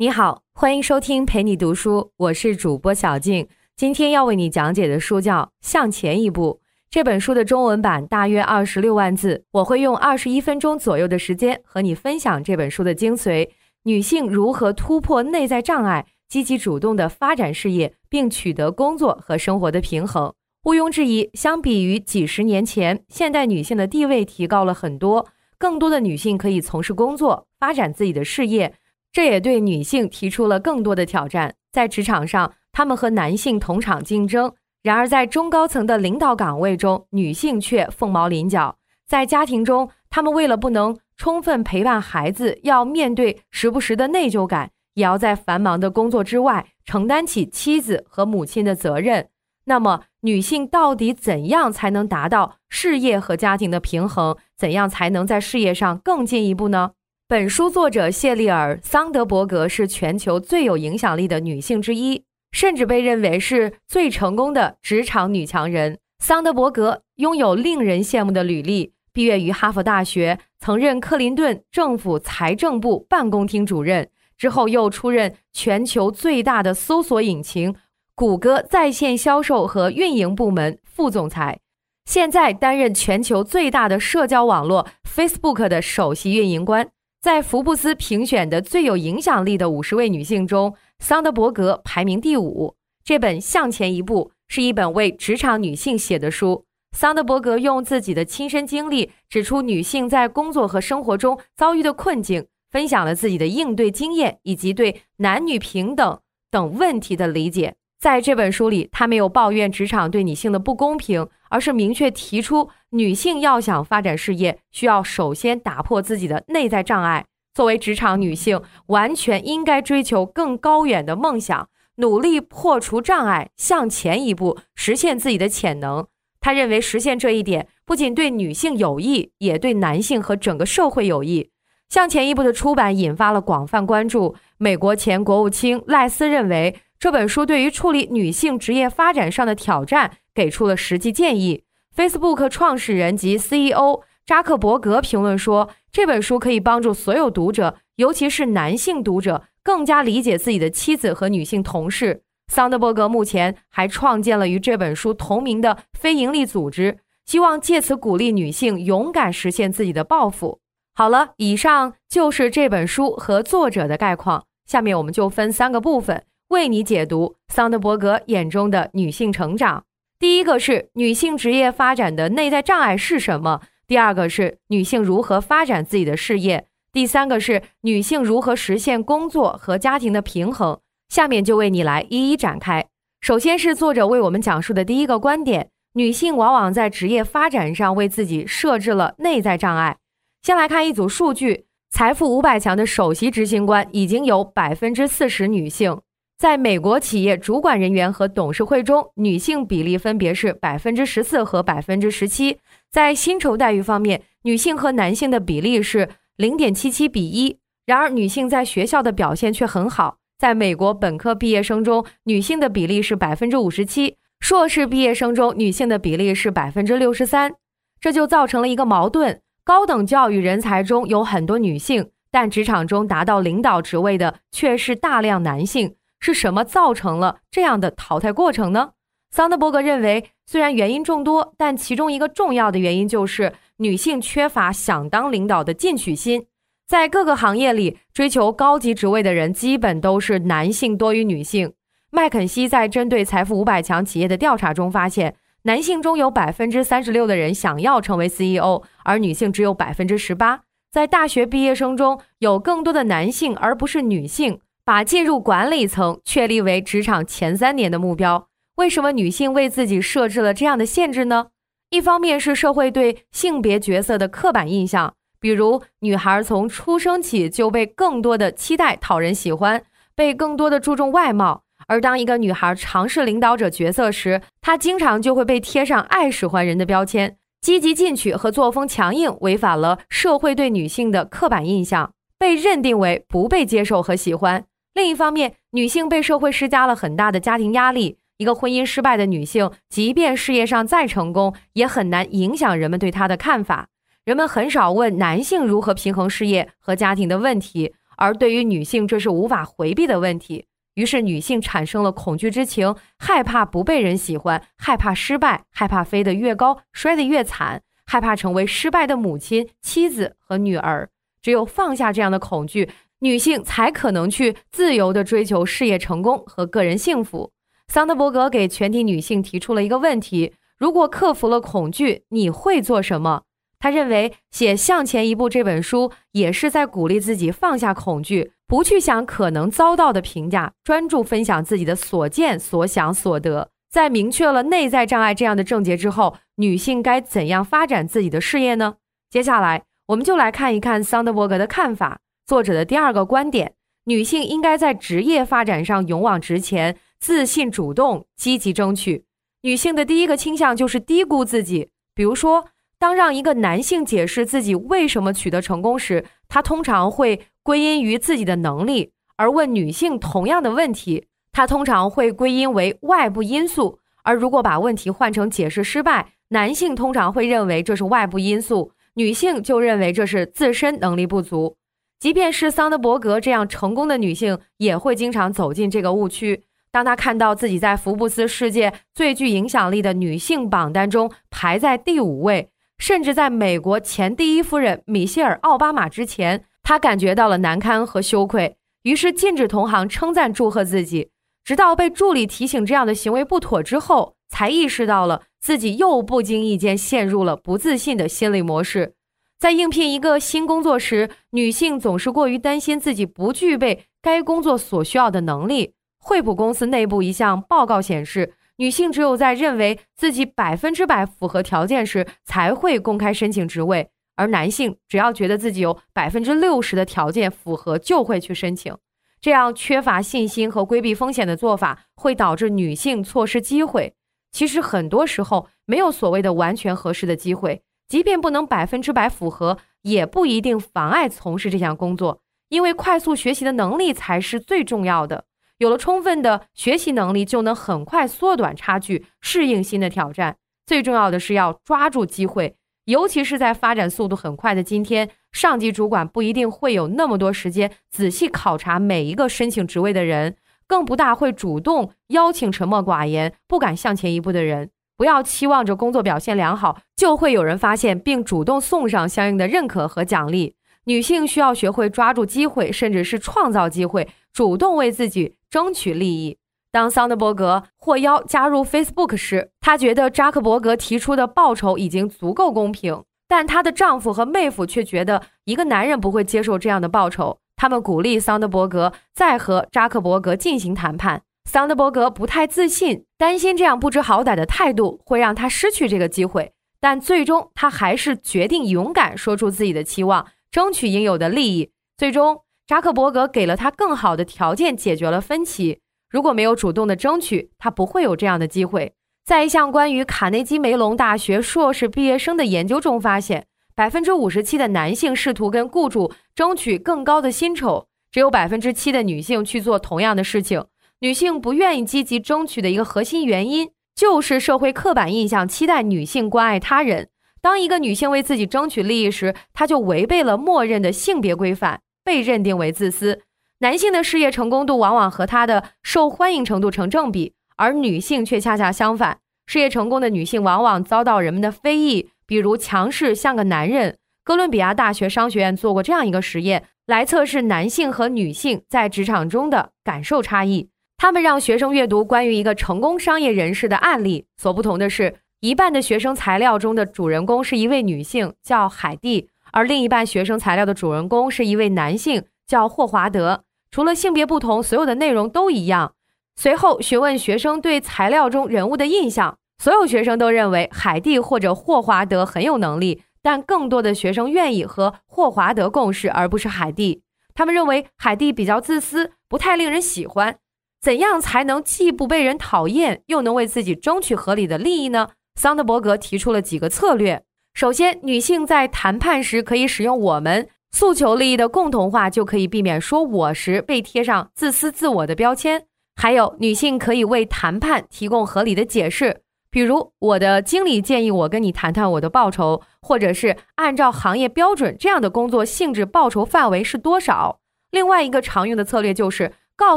你好，欢迎收听陪你读书，我是主播小静。今天要为你讲解的书叫《向前一步》。这本书的中文版大约二十六万字，我会用二十一分钟左右的时间和你分享这本书的精髓：女性如何突破内在障碍，积极主动的发展事业，并取得工作和生活的平衡。毋庸置疑，相比于几十年前，现代女性的地位提高了很多，更多的女性可以从事工作，发展自己的事业。这也对女性提出了更多的挑战。在职场上，她们和男性同场竞争；然而，在中高层的领导岗位中，女性却凤毛麟角。在家庭中，她们为了不能充分陪伴孩子，要面对时不时的内疚感，也要在繁忙的工作之外承担起妻子和母亲的责任。那么，女性到底怎样才能达到事业和家庭的平衡？怎样才能在事业上更进一步呢？本书作者谢丽尔·桑德伯格是全球最有影响力的女性之一，甚至被认为是最成功的职场女强人。桑德伯格拥有令人羡慕的履历，毕业于哈佛大学，曾任克林顿政府财政部办公厅主任，之后又出任全球最大的搜索引擎谷歌在线销售和运营部门副总裁，现在担任全球最大的社交网络 Facebook 的首席运营官。在福布斯评选的最有影响力的五十位女性中，桑德伯格排名第五。这本《向前一步》是一本为职场女性写的书。桑德伯格用自己的亲身经历指出女性在工作和生活中遭遇的困境，分享了自己的应对经验以及对男女平等等问题的理解。在这本书里，他没有抱怨职场对女性的不公平，而是明确提出，女性要想发展事业，需要首先打破自己的内在障碍。作为职场女性，完全应该追求更高远的梦想，努力破除障碍，向前一步，实现自己的潜能。他认为，实现这一点不仅对女性有益，也对男性和整个社会有益。向前一步的出版引发了广泛关注。美国前国务卿赖斯认为。这本书对于处理女性职业发展上的挑战给出了实际建议。Facebook 创始人及 CEO 扎克伯格评论说：“这本书可以帮助所有读者，尤其是男性读者，更加理解自己的妻子和女性同事。”桑德伯格目前还创建了与这本书同名的非营利组织，希望借此鼓励女性勇敢实现自己的抱负。好了，以上就是这本书和作者的概况。下面我们就分三个部分。为你解读桑德伯格眼中的女性成长。第一个是女性职业发展的内在障碍是什么？第二个是女性如何发展自己的事业？第三个是女性如何实现工作和家庭的平衡？下面就为你来一一展开。首先是作者为我们讲述的第一个观点：女性往往在职业发展上为自己设置了内在障碍。先来看一组数据：财富五百强的首席执行官已经有百分之四十女性。在美国企业主管人员和董事会中，女性比例分别是百分之十四和百分之十七。在薪酬待遇方面，女性和男性的比例是零点七七比一。然而，女性在学校的表现却很好。在美国本科毕业生中，女性的比例是百分之五十七；硕士毕业生中，女性的比例是百分之六十三。这就造成了一个矛盾：高等教育人才中有很多女性，但职场中达到领导职位的却是大量男性。是什么造成了这样的淘汰过程呢？桑德伯格认为，虽然原因众多，但其中一个重要的原因就是女性缺乏想当领导的进取心。在各个行业里，追求高级职位的人基本都是男性多于女性。麦肯锡在针对财富五百强企业的调查中发现，男性中有百分之三十六的人想要成为 CEO，而女性只有百分之十八。在大学毕业生中有更多的男性而不是女性。把进入管理层确立为职场前三年的目标。为什么女性为自己设置了这样的限制呢？一方面是社会对性别角色的刻板印象，比如女孩从出生起就被更多的期待讨人喜欢，被更多的注重外貌。而当一个女孩尝试领导者角色时，她经常就会被贴上爱使唤人的标签，积极进取和作风强硬，违反了社会对女性的刻板印象，被认定为不被接受和喜欢。另一方面，女性被社会施加了很大的家庭压力。一个婚姻失败的女性，即便事业上再成功，也很难影响人们对她的看法。人们很少问男性如何平衡事业和家庭的问题，而对于女性，这是无法回避的问题。于是，女性产生了恐惧之情，害怕不被人喜欢，害怕失败，害怕飞得越高摔得越惨，害怕成为失败的母亲、妻子和女儿。只有放下这样的恐惧，女性才可能去自由地追求事业成功和个人幸福。桑德伯格给全体女性提出了一个问题：如果克服了恐惧，你会做什么？他认为写《向前一步》这本书也是在鼓励自己放下恐惧，不去想可能遭到的评价，专注分享自己的所见所想所得。在明确了内在障碍这样的症结之后，女性该怎样发展自己的事业呢？接下来，我们就来看一看桑德伯格的看法。作者的第二个观点：女性应该在职业发展上勇往直前，自信、主动、积极争取。女性的第一个倾向就是低估自己，比如说。当让一个男性解释自己为什么取得成功时，他通常会归因于自己的能力；而问女性同样的问题，他通常会归因为外部因素。而如果把问题换成解释失败，男性通常会认为这是外部因素，女性就认为这是自身能力不足。即便是桑德伯格这样成功的女性，也会经常走进这个误区。当她看到自己在福布斯世界最具影响力的女性榜单中排在第五位。甚至在美国前第一夫人米歇尔·奥巴马之前，她感觉到了难堪和羞愧，于是禁止同行称赞祝贺自己。直到被助理提醒这样的行为不妥之后，才意识到了自己又不经意间陷入了不自信的心理模式。在应聘一个新工作时，女性总是过于担心自己不具备该工作所需要的能力。惠普公司内部一项报告显示。女性只有在认为自己百分之百符合条件时，才会公开申请职位；而男性只要觉得自己有百分之六十的条件符合，就会去申请。这样缺乏信心和规避风险的做法，会导致女性错失机会。其实很多时候没有所谓的完全合适的机会，即便不能百分之百符合，也不一定妨碍从事这项工作，因为快速学习的能力才是最重要的。有了充分的学习能力，就能很快缩短差距，适应新的挑战。最重要的是要抓住机会，尤其是在发展速度很快的今天，上级主管不一定会有那么多时间仔细考察每一个申请职位的人，更不大会主动邀请沉默寡言、不敢向前一步的人。不要期望着工作表现良好就会有人发现并主动送上相应的认可和奖励。女性需要学会抓住机会，甚至是创造机会，主动为自己。争取利益。当桑德伯格获邀加入 Facebook 时，她觉得扎克伯格提出的报酬已经足够公平，但她的丈夫和妹夫却觉得一个男人不会接受这样的报酬。他们鼓励桑德伯格再和扎克伯格进行谈判。桑德伯格不太自信，担心这样不知好歹的态度会让他失去这个机会，但最终他还是决定勇敢说出自己的期望，争取应有的利益。最终。扎克伯格给了他更好的条件，解决了分歧。如果没有主动的争取，他不会有这样的机会。在一项关于卡内基梅隆大学硕士毕业生的研究中发现，百分之五十七的男性试图跟雇主争取更高的薪酬，只有百分之七的女性去做同样的事情。女性不愿意积极争取的一个核心原因，就是社会刻板印象期待女性关爱他人。当一个女性为自己争取利益时，她就违背了默认的性别规范。被认定为自私，男性的事业成功度往往和他的受欢迎程度成正比，而女性却恰恰相反。事业成功的女性往往遭到人们的非议，比如强势像个男人。哥伦比亚大学商学院做过这样一个实验，来测试男性和女性在职场中的感受差异。他们让学生阅读关于一个成功商业人士的案例，所不同的是，一半的学生材料中的主人公是一位女性，叫海蒂。而另一半学生材料的主人公是一位男性，叫霍华德。除了性别不同，所有的内容都一样。随后询问学生对材料中人物的印象，所有学生都认为海蒂或者霍华德很有能力，但更多的学生愿意和霍华德共事，而不是海蒂。他们认为海蒂比较自私，不太令人喜欢。怎样才能既不被人讨厌，又能为自己争取合理的利益呢？桑德伯格提出了几个策略。首先，女性在谈判时可以使用“我们”诉求利益的共同化，就可以避免说“我”时被贴上自私自我的标签。还有，女性可以为谈判提供合理的解释，比如我的经理建议我跟你谈谈我的报酬，或者是按照行业标准，这样的工作性质报酬范围是多少。另外一个常用的策略就是告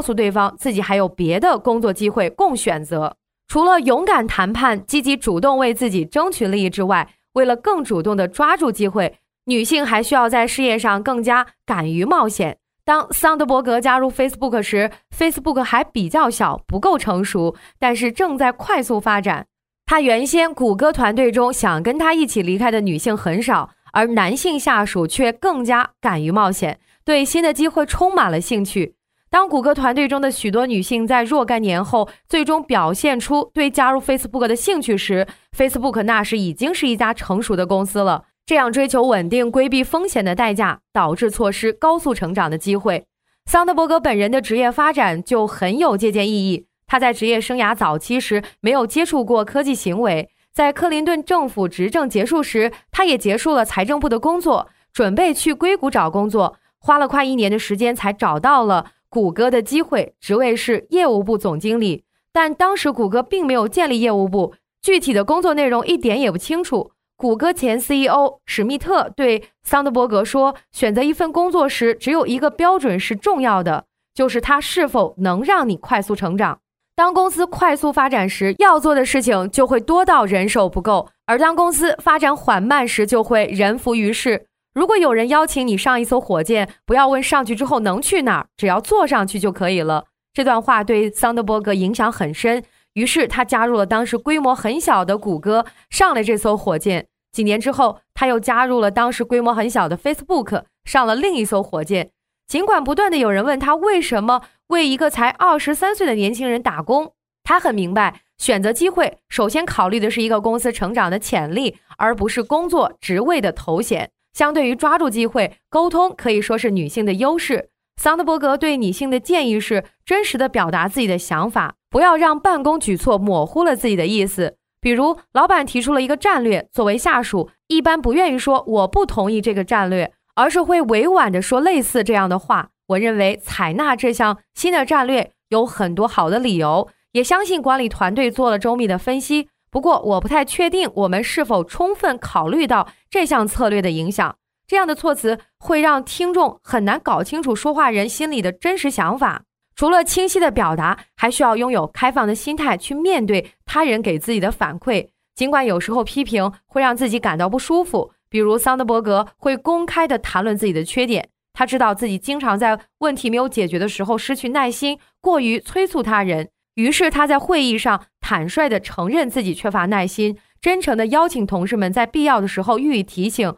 诉对方自己还有别的工作机会供选择。除了勇敢谈判、积极主动为自己争取利益之外，为了更主动地抓住机会，女性还需要在事业上更加敢于冒险。当桑德伯格加入 Facebook 时，Facebook 还比较小，不够成熟，但是正在快速发展。他原先谷歌团队中想跟他一起离开的女性很少，而男性下属却更加敢于冒险，对新的机会充满了兴趣。当谷歌团队中的许多女性在若干年后最终表现出对加入 Facebook 的兴趣时，Facebook 那时已经是一家成熟的公司了。这样追求稳定、规避风险的代价，导致错失高速成长的机会。桑德伯格本人的职业发展就很有借鉴意义。他在职业生涯早期时没有接触过科技行为，在克林顿政府执政结束时，他也结束了财政部的工作，准备去硅谷找工作，花了快一年的时间才找到了谷歌的机会，职位是业务部总经理。但当时谷歌并没有建立业务部，具体的工作内容一点也不清楚。谷歌前 CEO 史密特对桑德伯格说：“选择一份工作时，只有一个标准是重要的，就是它是否能让你快速成长。当公司快速发展时，要做的事情就会多到人手不够；而当公司发展缓慢时，就会人浮于事。如果有人邀请你上一艘火箭，不要问上去之后能去哪儿，只要坐上去就可以了。”这段话对桑德伯格影响很深。于是他加入了当时规模很小的谷歌，上了这艘火箭。几年之后，他又加入了当时规模很小的 Facebook，上了另一艘火箭。尽管不断的有人问他为什么为一个才二十三岁的年轻人打工，他很明白，选择机会首先考虑的是一个公司成长的潜力，而不是工作职位的头衔。相对于抓住机会，沟通可以说是女性的优势。桑德伯格对女性的建议是：真实的表达自己的想法。不要让办公举措模糊了自己的意思。比如，老板提出了一个战略，作为下属，一般不愿意说我不同意这个战略，而是会委婉地说类似这样的话。我认为采纳这项新的战略有很多好的理由，也相信管理团队做了周密的分析。不过，我不太确定我们是否充分考虑到这项策略的影响。这样的措辞会让听众很难搞清楚说话人心里的真实想法。除了清晰的表达，还需要拥有开放的心态去面对他人给自己的反馈。尽管有时候批评会让自己感到不舒服，比如桑德伯格会公开的谈论自己的缺点。他知道自己经常在问题没有解决的时候失去耐心，过于催促他人。于是他在会议上坦率的承认自己缺乏耐心，真诚的邀请同事们在必要的时候予以提醒：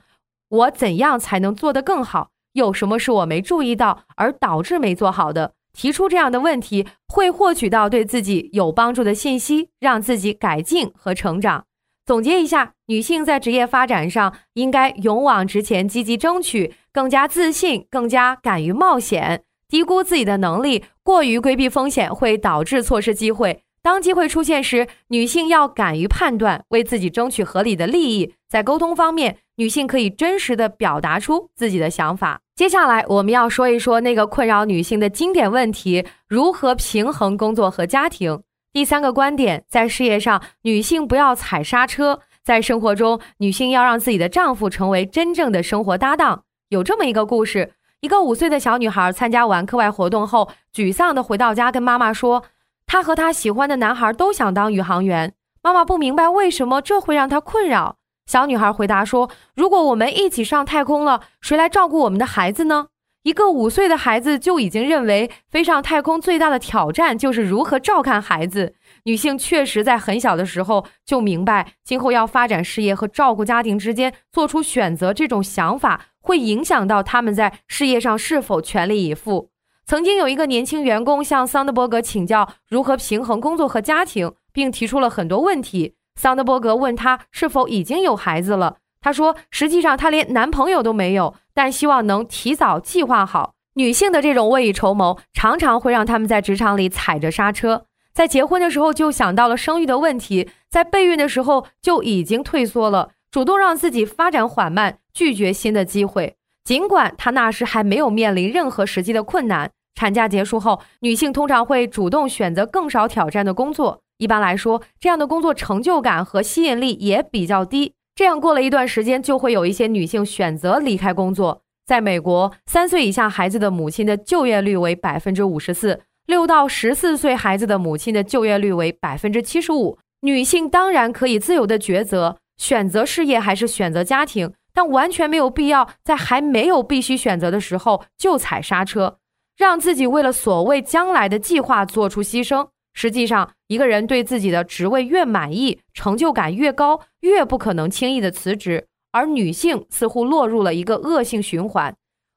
我怎样才能做得更好？有什么是我没注意到而导致没做好的？提出这样的问题，会获取到对自己有帮助的信息，让自己改进和成长。总结一下，女性在职业发展上应该勇往直前，积极争取，更加自信，更加敢于冒险。低估自己的能力，过于规避风险，会导致错失机会。当机会出现时，女性要敢于判断，为自己争取合理的利益。在沟通方面，女性可以真实的表达出自己的想法。接下来，我们要说一说那个困扰女性的经典问题：如何平衡工作和家庭。第三个观点，在事业上，女性不要踩刹车；在生活中，女性要让自己的丈夫成为真正的生活搭档。有这么一个故事：一个五岁的小女孩参加完课外活动后，沮丧地回到家，跟妈妈说，她和她喜欢的男孩都想当宇航员。妈妈不明白为什么这会让她困扰。小女孩回答说：“如果我们一起上太空了，谁来照顾我们的孩子呢？”一个五岁的孩子就已经认为，飞上太空最大的挑战就是如何照看孩子。女性确实在很小的时候就明白，今后要发展事业和照顾家庭之间做出选择，这种想法会影响到他们在事业上是否全力以赴。曾经有一个年轻员工向桑德伯格请教如何平衡工作和家庭，并提出了很多问题。桑德伯格问他是否已经有孩子了。他说：“实际上他连男朋友都没有，但希望能提早计划好。”女性的这种未雨绸缪，常常会让他们在职场里踩着刹车。在结婚的时候就想到了生育的问题，在备孕的时候就已经退缩了，主动让自己发展缓慢，拒绝新的机会。尽管她那时还没有面临任何实际的困难。产假结束后，女性通常会主动选择更少挑战的工作。一般来说，这样的工作成就感和吸引力也比较低。这样过了一段时间，就会有一些女性选择离开工作。在美国，三岁以下孩子的母亲的就业率为百分之五十四，六到十四岁孩子的母亲的就业率为百分之七十五。女性当然可以自由的抉择，选择事业还是选择家庭，但完全没有必要在还没有必须选择的时候就踩刹车，让自己为了所谓将来的计划做出牺牲。实际上，一个人对自己的职位越满意，成就感越高，越不可能轻易的辞职。而女性似乎落入了一个恶性循环，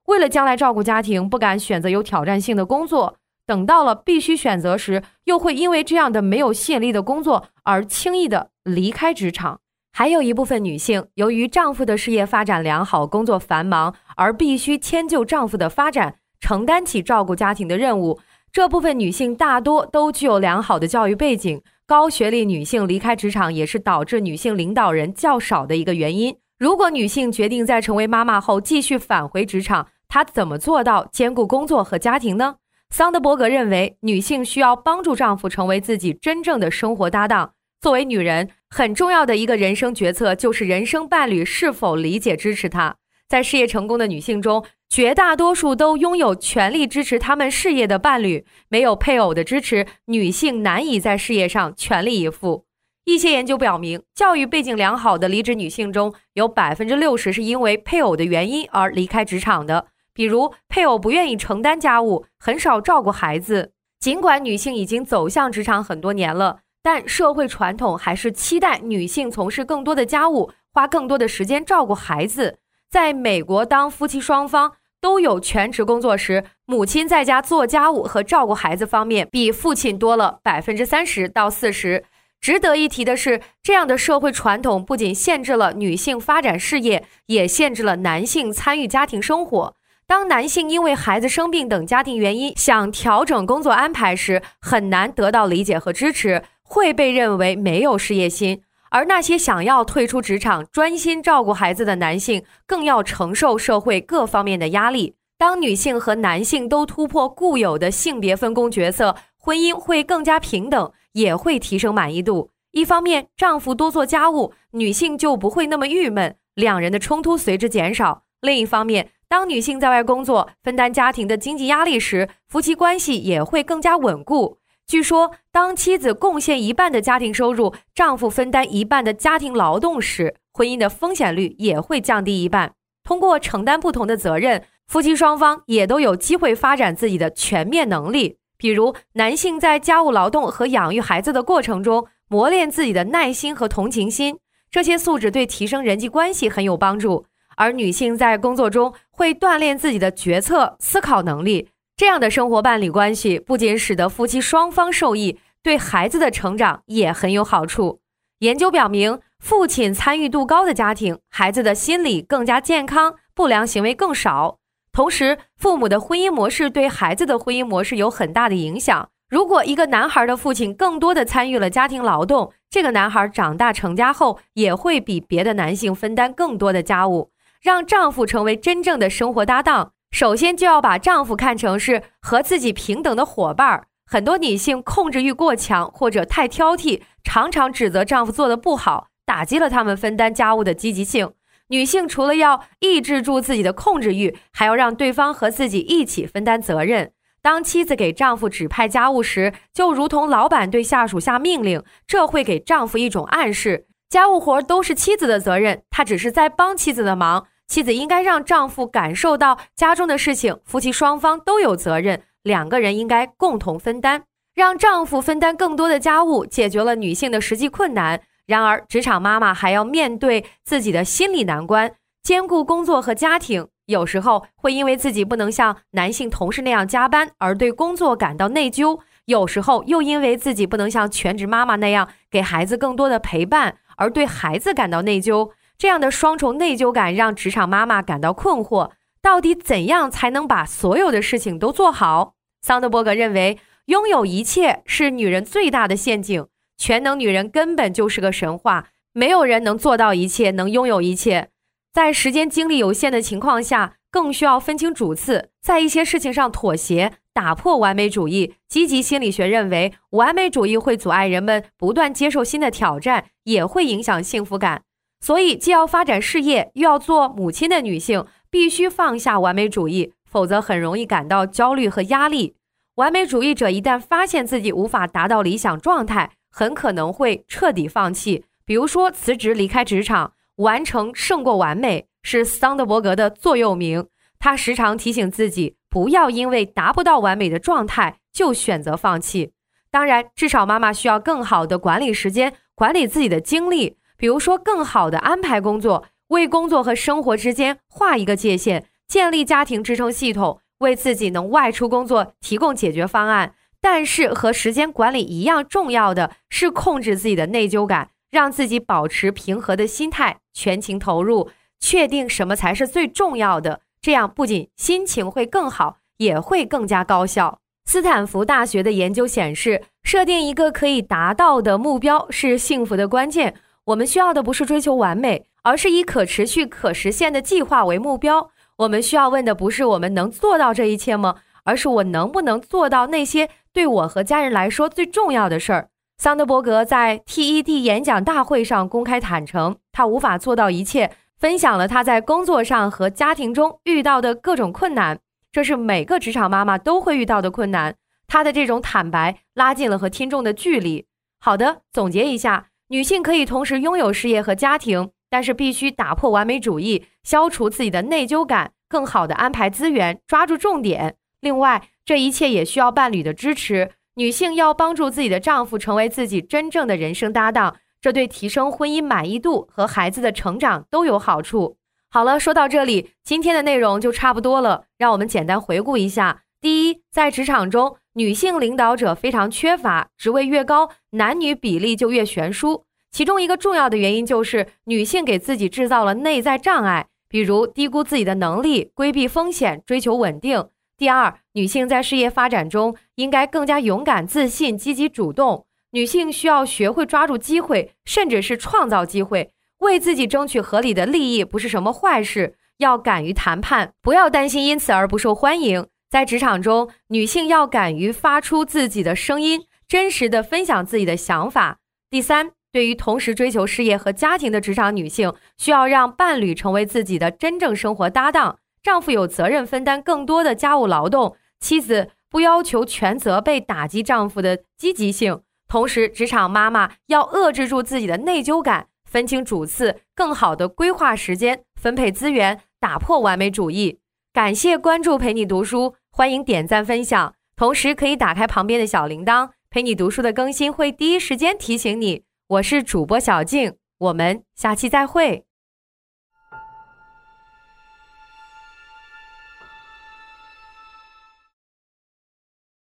为了将来照顾家庭，不敢选择有挑战性的工作；等到了必须选择时，又会因为这样的没有吸引力的工作而轻易的离开职场。还有一部分女性，由于丈夫的事业发展良好，工作繁忙，而必须迁就丈夫的发展，承担起照顾家庭的任务。这部分女性大多都具有良好的教育背景，高学历女性离开职场也是导致女性领导人较少的一个原因。如果女性决定在成为妈妈后继续返回职场，她怎么做到兼顾工作和家庭呢？桑德伯格认为，女性需要帮助丈夫成为自己真正的生活搭档。作为女人，很重要的一个人生决策就是人生伴侣是否理解支持她。在事业成功的女性中，绝大多数都拥有全力支持他们事业的伴侣。没有配偶的支持，女性难以在事业上全力以赴。一些研究表明，教育背景良好的离职女性中有百分之六十是因为配偶的原因而离开职场的。比如，配偶不愿意承担家务，很少照顾孩子。尽管女性已经走向职场很多年了，但社会传统还是期待女性从事更多的家务，花更多的时间照顾孩子。在美国，当夫妻双方都有全职工作时，母亲在家做家务和照顾孩子方面比父亲多了百分之三十到四十。值得一提的是，这样的社会传统不仅限制了女性发展事业，也限制了男性参与家庭生活。当男性因为孩子生病等家庭原因想调整工作安排时，很难得到理解和支持，会被认为没有事业心。而那些想要退出职场、专心照顾孩子的男性，更要承受社会各方面的压力。当女性和男性都突破固有的性别分工角色，婚姻会更加平等，也会提升满意度。一方面，丈夫多做家务，女性就不会那么郁闷，两人的冲突随之减少；另一方面，当女性在外工作，分担家庭的经济压力时，夫妻关系也会更加稳固。据说，当妻子贡献一半的家庭收入，丈夫分担一半的家庭劳动时，婚姻的风险率也会降低一半。通过承担不同的责任，夫妻双方也都有机会发展自己的全面能力。比如，男性在家务劳动和养育孩子的过程中，磨练自己的耐心和同情心，这些素质对提升人际关系很有帮助；而女性在工作中会锻炼自己的决策思考能力。这样的生活伴侣关系不仅使得夫妻双方受益，对孩子的成长也很有好处。研究表明，父亲参与度高的家庭，孩子的心理更加健康，不良行为更少。同时，父母的婚姻模式对孩子的婚姻模式有很大的影响。如果一个男孩的父亲更多的参与了家庭劳动，这个男孩长大成家后也会比别的男性分担更多的家务，让丈夫成为真正的生活搭档。首先就要把丈夫看成是和自己平等的伙伴儿。很多女性控制欲过强或者太挑剔，常常指责丈夫做的不好，打击了他们分担家务的积极性。女性除了要抑制住自己的控制欲，还要让对方和自己一起分担责任。当妻子给丈夫指派家务时，就如同老板对下属下命令，这会给丈夫一种暗示：家务活都是妻子的责任，他只是在帮妻子的忙。妻子应该让丈夫感受到家中的事情，夫妻双方都有责任，两个人应该共同分担，让丈夫分担更多的家务，解决了女性的实际困难。然而，职场妈妈还要面对自己的心理难关，兼顾工作和家庭，有时候会因为自己不能像男性同事那样加班而对工作感到内疚，有时候又因为自己不能像全职妈妈那样给孩子更多的陪伴而对孩子感到内疚。这样的双重内疚感让职场妈妈感到困惑：到底怎样才能把所有的事情都做好？桑德伯格认为，拥有一切是女人最大的陷阱。全能女人根本就是个神话，没有人能做到一切，能拥有一切。在时间精力有限的情况下，更需要分清主次，在一些事情上妥协，打破完美主义。积极心理学认为，完美主义会阻碍人们不断接受新的挑战，也会影响幸福感。所以，既要发展事业，又要做母亲的女性，必须放下完美主义，否则很容易感到焦虑和压力。完美主义者一旦发现自己无法达到理想状态，很可能会彻底放弃，比如说辞职离开职场。完成胜过完美是桑德伯格的座右铭。他时常提醒自己，不要因为达不到完美的状态就选择放弃。当然，至少妈妈需要更好的管理时间，管理自己的精力，比如说更好的安排工作，为工作和生活之间画一个界限，建立家庭支撑系统，为自己能外出工作提供解决方案。但是，和时间管理一样重要的是控制自己的内疚感，让自己保持平和的心态，全情投入，确定什么才是最重要的。这样不仅心情会更好，也会更加高效。斯坦福大学的研究显示，设定一个可以达到的目标是幸福的关键。我们需要的不是追求完美，而是以可持续、可实现的计划为目标。我们需要问的不是我们能做到这一切吗？而是我能不能做到那些对我和家人来说最重要的事儿。桑德伯格在 TED 演讲大会上公开坦诚，他无法做到一切，分享了她在工作上和家庭中遇到的各种困难。这是每个职场妈妈都会遇到的困难。她的这种坦白拉近了和听众的距离。好的，总结一下：女性可以同时拥有事业和家庭，但是必须打破完美主义，消除自己的内疚感，更好的安排资源，抓住重点。另外，这一切也需要伴侣的支持。女性要帮助自己的丈夫成为自己真正的人生搭档，这对提升婚姻满意度和孩子的成长都有好处。好了，说到这里，今天的内容就差不多了。让我们简单回顾一下：第一，在职场中，女性领导者非常缺乏，职位越高，男女比例就越悬殊。其中一个重要的原因就是女性给自己制造了内在障碍，比如低估自己的能力、规避风险、追求稳定。第二，女性在事业发展中应该更加勇敢、自信、积极主动。女性需要学会抓住机会，甚至是创造机会。为自己争取合理的利益不是什么坏事，要敢于谈判，不要担心因此而不受欢迎。在职场中，女性要敢于发出自己的声音，真实的分享自己的想法。第三，对于同时追求事业和家庭的职场女性，需要让伴侣成为自己的真正生活搭档，丈夫有责任分担更多的家务劳动，妻子不要求全责被打击丈夫的积极性。同时，职场妈妈要遏制住自己的内疚感。分清主次，更好的规划时间，分配资源，打破完美主义。感谢关注，陪你读书，欢迎点赞分享，同时可以打开旁边的小铃铛，陪你读书的更新会第一时间提醒你。我是主播小静，我们下期再会。